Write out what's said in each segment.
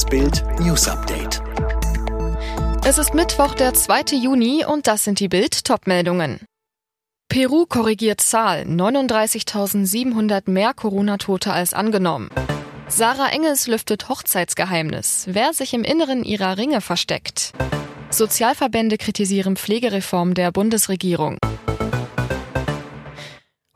Das Bild News Update. Es ist Mittwoch, der 2. Juni und das sind die Bild Topmeldungen. Peru korrigiert Zahl 39.700 mehr Corona-Tote als angenommen. Sarah Engels lüftet Hochzeitsgeheimnis, wer sich im Inneren ihrer Ringe versteckt. Sozialverbände kritisieren Pflegereform der Bundesregierung.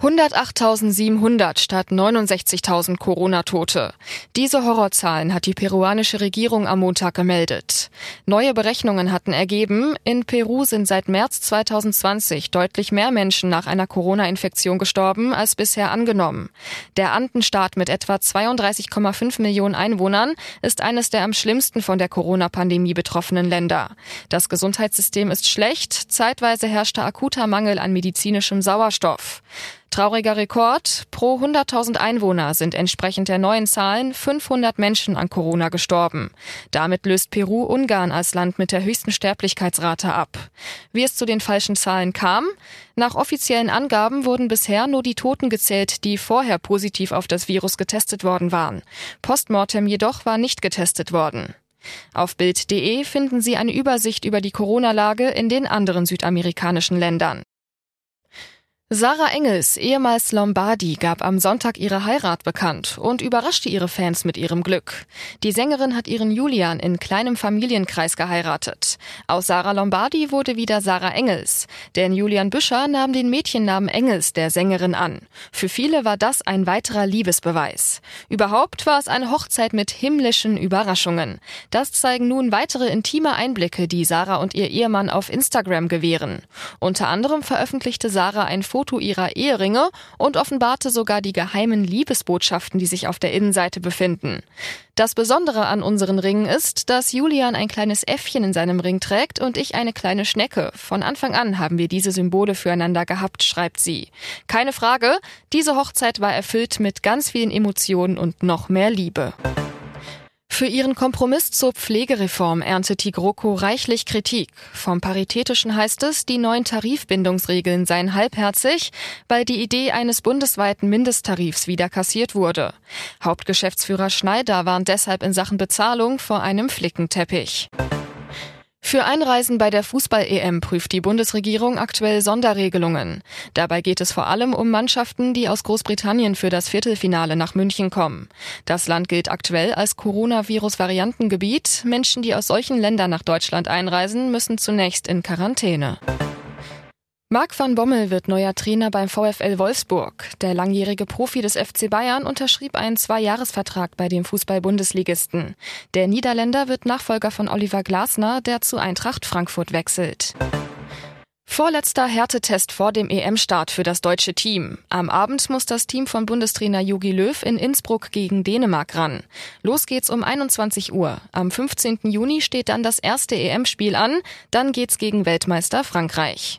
108.700 statt 69.000 Corona-Tote. Diese Horrorzahlen hat die peruanische Regierung am Montag gemeldet. Neue Berechnungen hatten ergeben, in Peru sind seit März 2020 deutlich mehr Menschen nach einer Corona-Infektion gestorben als bisher angenommen. Der Andenstaat mit etwa 32,5 Millionen Einwohnern ist eines der am schlimmsten von der Corona-Pandemie betroffenen Länder. Das Gesundheitssystem ist schlecht, zeitweise herrschte akuter Mangel an medizinischem Sauerstoff. Trauriger Rekord. Pro 100.000 Einwohner sind entsprechend der neuen Zahlen 500 Menschen an Corona gestorben. Damit löst Peru Ungarn als Land mit der höchsten Sterblichkeitsrate ab. Wie es zu den falschen Zahlen kam? Nach offiziellen Angaben wurden bisher nur die Toten gezählt, die vorher positiv auf das Virus getestet worden waren. Postmortem jedoch war nicht getestet worden. Auf Bild.de finden Sie eine Übersicht über die Corona-Lage in den anderen südamerikanischen Ländern. Sarah Engels, ehemals Lombardi, gab am Sonntag ihre Heirat bekannt und überraschte ihre Fans mit ihrem Glück. Die Sängerin hat ihren Julian in kleinem Familienkreis geheiratet. Aus Sarah Lombardi wurde wieder Sarah Engels, denn Julian Büscher nahm den Mädchennamen Engels der Sängerin an. Für viele war das ein weiterer Liebesbeweis. Überhaupt war es eine Hochzeit mit himmlischen Überraschungen. Das zeigen nun weitere intime Einblicke, die Sarah und ihr Ehemann auf Instagram gewähren. Unter anderem veröffentlichte Sarah ein Foto ihrer Eheringe und offenbarte sogar die geheimen Liebesbotschaften, die sich auf der Innenseite befinden. Das Besondere an unseren Ringen ist, dass Julian ein kleines Äffchen in seinem Ring trägt und ich eine kleine Schnecke. Von Anfang an haben wir diese Symbole füreinander gehabt, schreibt sie. Keine Frage, diese Hochzeit war erfüllt mit ganz vielen Emotionen und noch mehr Liebe. Für ihren Kompromiss zur Pflegereform erntet die GroKo reichlich Kritik. Vom Paritätischen heißt es, die neuen Tarifbindungsregeln seien halbherzig, weil die Idee eines bundesweiten Mindesttarifs wieder kassiert wurde. Hauptgeschäftsführer Schneider warnt deshalb in Sachen Bezahlung vor einem Flickenteppich. Für Einreisen bei der Fußball-EM prüft die Bundesregierung aktuell Sonderregelungen. Dabei geht es vor allem um Mannschaften, die aus Großbritannien für das Viertelfinale nach München kommen. Das Land gilt aktuell als Coronavirus-Variantengebiet. Menschen, die aus solchen Ländern nach Deutschland einreisen, müssen zunächst in Quarantäne. Marc van Bommel wird neuer Trainer beim VfL Wolfsburg. Der langjährige Profi des FC Bayern unterschrieb einen Zweijahresvertrag bei dem Fußball-Bundesligisten. Der Niederländer wird Nachfolger von Oliver Glasner, der zu Eintracht Frankfurt wechselt. Vorletzter Härtetest vor dem EM-Start für das deutsche Team. Am Abend muss das Team von Bundestrainer Jogi Löw in Innsbruck gegen Dänemark ran. Los geht's um 21 Uhr. Am 15. Juni steht dann das erste EM-Spiel an. Dann geht's gegen Weltmeister Frankreich.